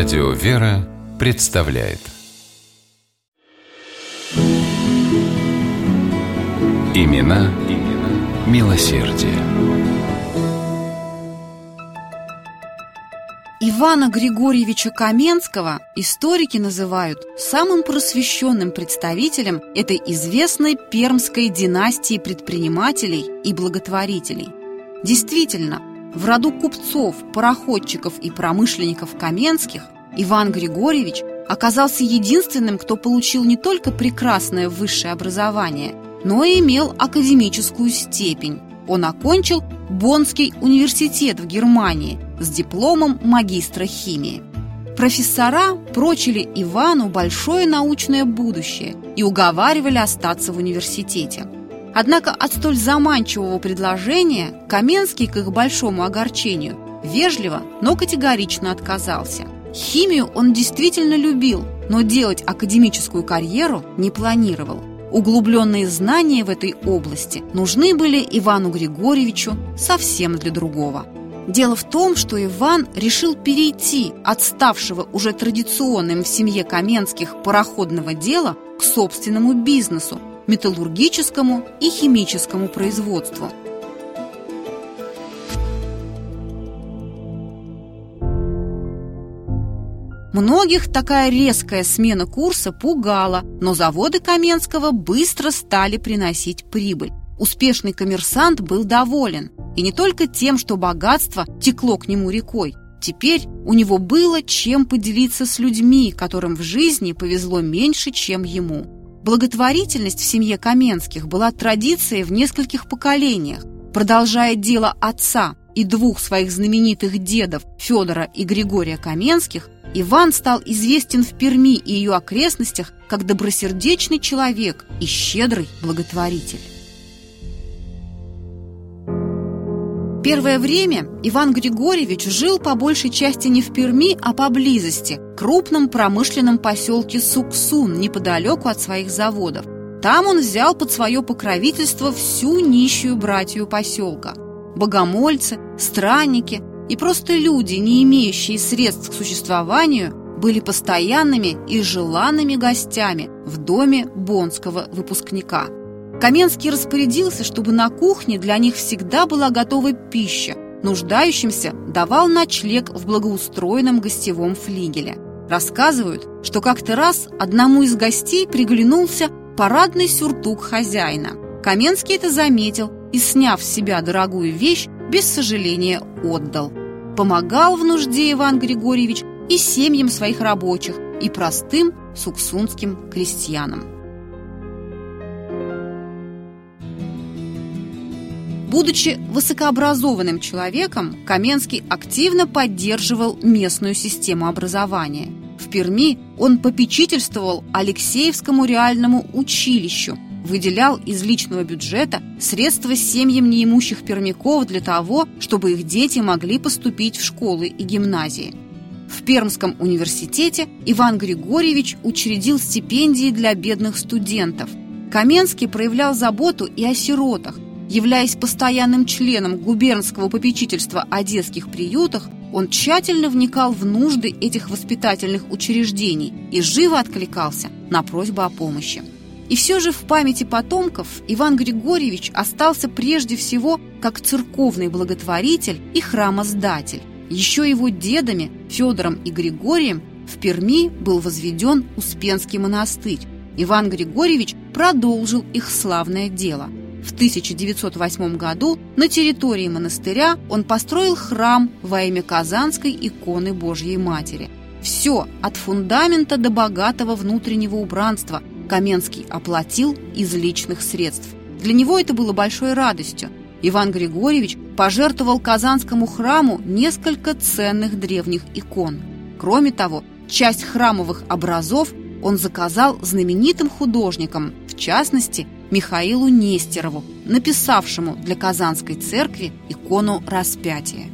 Радио «Вера» представляет Имена, имена милосердие. Ивана Григорьевича Каменского историки называют самым просвещенным представителем этой известной пермской династии предпринимателей и благотворителей. Действительно, в роду купцов, пароходчиков и промышленников Каменских Иван Григорьевич оказался единственным, кто получил не только прекрасное высшее образование, но и имел академическую степень. Он окончил Боннский университет в Германии с дипломом магистра химии. Профессора прочили Ивану большое научное будущее и уговаривали остаться в университете – Однако от столь заманчивого предложения Каменский, к их большому огорчению, вежливо, но категорично отказался. Химию он действительно любил, но делать академическую карьеру не планировал. Углубленные знания в этой области нужны были Ивану Григорьевичу совсем для другого. Дело в том, что Иван решил перейти от ставшего уже традиционным в семье Каменских пароходного дела к собственному бизнесу, металлургическому и химическому производству. Многих такая резкая смена курса пугала, но заводы Каменского быстро стали приносить прибыль. Успешный коммерсант был доволен. И не только тем, что богатство текло к нему рекой. Теперь у него было чем поделиться с людьми, которым в жизни повезло меньше, чем ему. Благотворительность в семье Каменских была традицией в нескольких поколениях. Продолжая дело отца и двух своих знаменитых дедов Федора и Григория Каменских, Иван стал известен в Перми и ее окрестностях как добросердечный человек и щедрый благотворитель. Первое время Иван Григорьевич жил по большей части не в Перми, а поблизости, крупном промышленном поселке Суксун, неподалеку от своих заводов. Там он взял под свое покровительство всю нищую братью поселка. Богомольцы, странники и просто люди, не имеющие средств к существованию, были постоянными и желанными гостями в доме бонского выпускника – Каменский распорядился, чтобы на кухне для них всегда была готова пища, нуждающимся давал ночлег в благоустроенном гостевом флигеле. Рассказывают, что как-то раз одному из гостей приглянулся парадный сюртук хозяина. Каменский это заметил и, сняв с себя дорогую вещь, без сожаления отдал. Помогал в нужде Иван Григорьевич и семьям своих рабочих, и простым суксунским крестьянам. Будучи высокообразованным человеком, Каменский активно поддерживал местную систему образования. В Перми он попечительствовал Алексеевскому реальному училищу, выделял из личного бюджета средства семьям неимущих пермяков для того, чтобы их дети могли поступить в школы и гимназии. В Пермском университете Иван Григорьевич учредил стипендии для бедных студентов. Каменский проявлял заботу и о сиротах, Являясь постоянным членом губернского попечительства о детских приютах, он тщательно вникал в нужды этих воспитательных учреждений и живо откликался на просьбы о помощи. И все же в памяти потомков Иван Григорьевич остался прежде всего как церковный благотворитель и храмоздатель. Еще его дедами Федором и Григорием в Перми был возведен Успенский монастырь. Иван Григорьевич продолжил их славное дело – в 1908 году на территории монастыря он построил храм во имя Казанской иконы Божьей Матери. Все, от фундамента до богатого внутреннего убранства, Каменский оплатил из личных средств. Для него это было большой радостью. Иван Григорьевич пожертвовал Казанскому храму несколько ценных древних икон. Кроме того, часть храмовых образов он заказал знаменитым художникам, в частности, Михаилу Нестерову, написавшему для Казанской церкви икону распятия.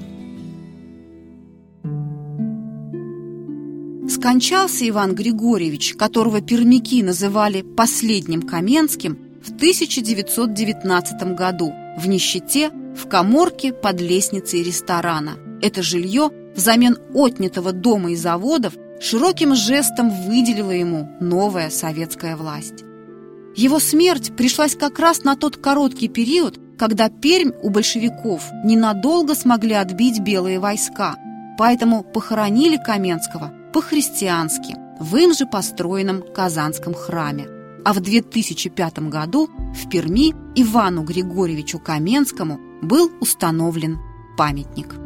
Скончался Иван Григорьевич, которого пермяки называли «последним Каменским», в 1919 году в нищете в коморке под лестницей ресторана – Это жилье взамен отнятого дома и заводов широким жестом выделила ему новая советская власть. Его смерть пришлась как раз на тот короткий период, когда Пермь у большевиков ненадолго смогли отбить белые войска, поэтому похоронили Каменского по-христиански в им же построенном Казанском храме. А в 2005 году в Перми Ивану Григорьевичу Каменскому был установлен памятник.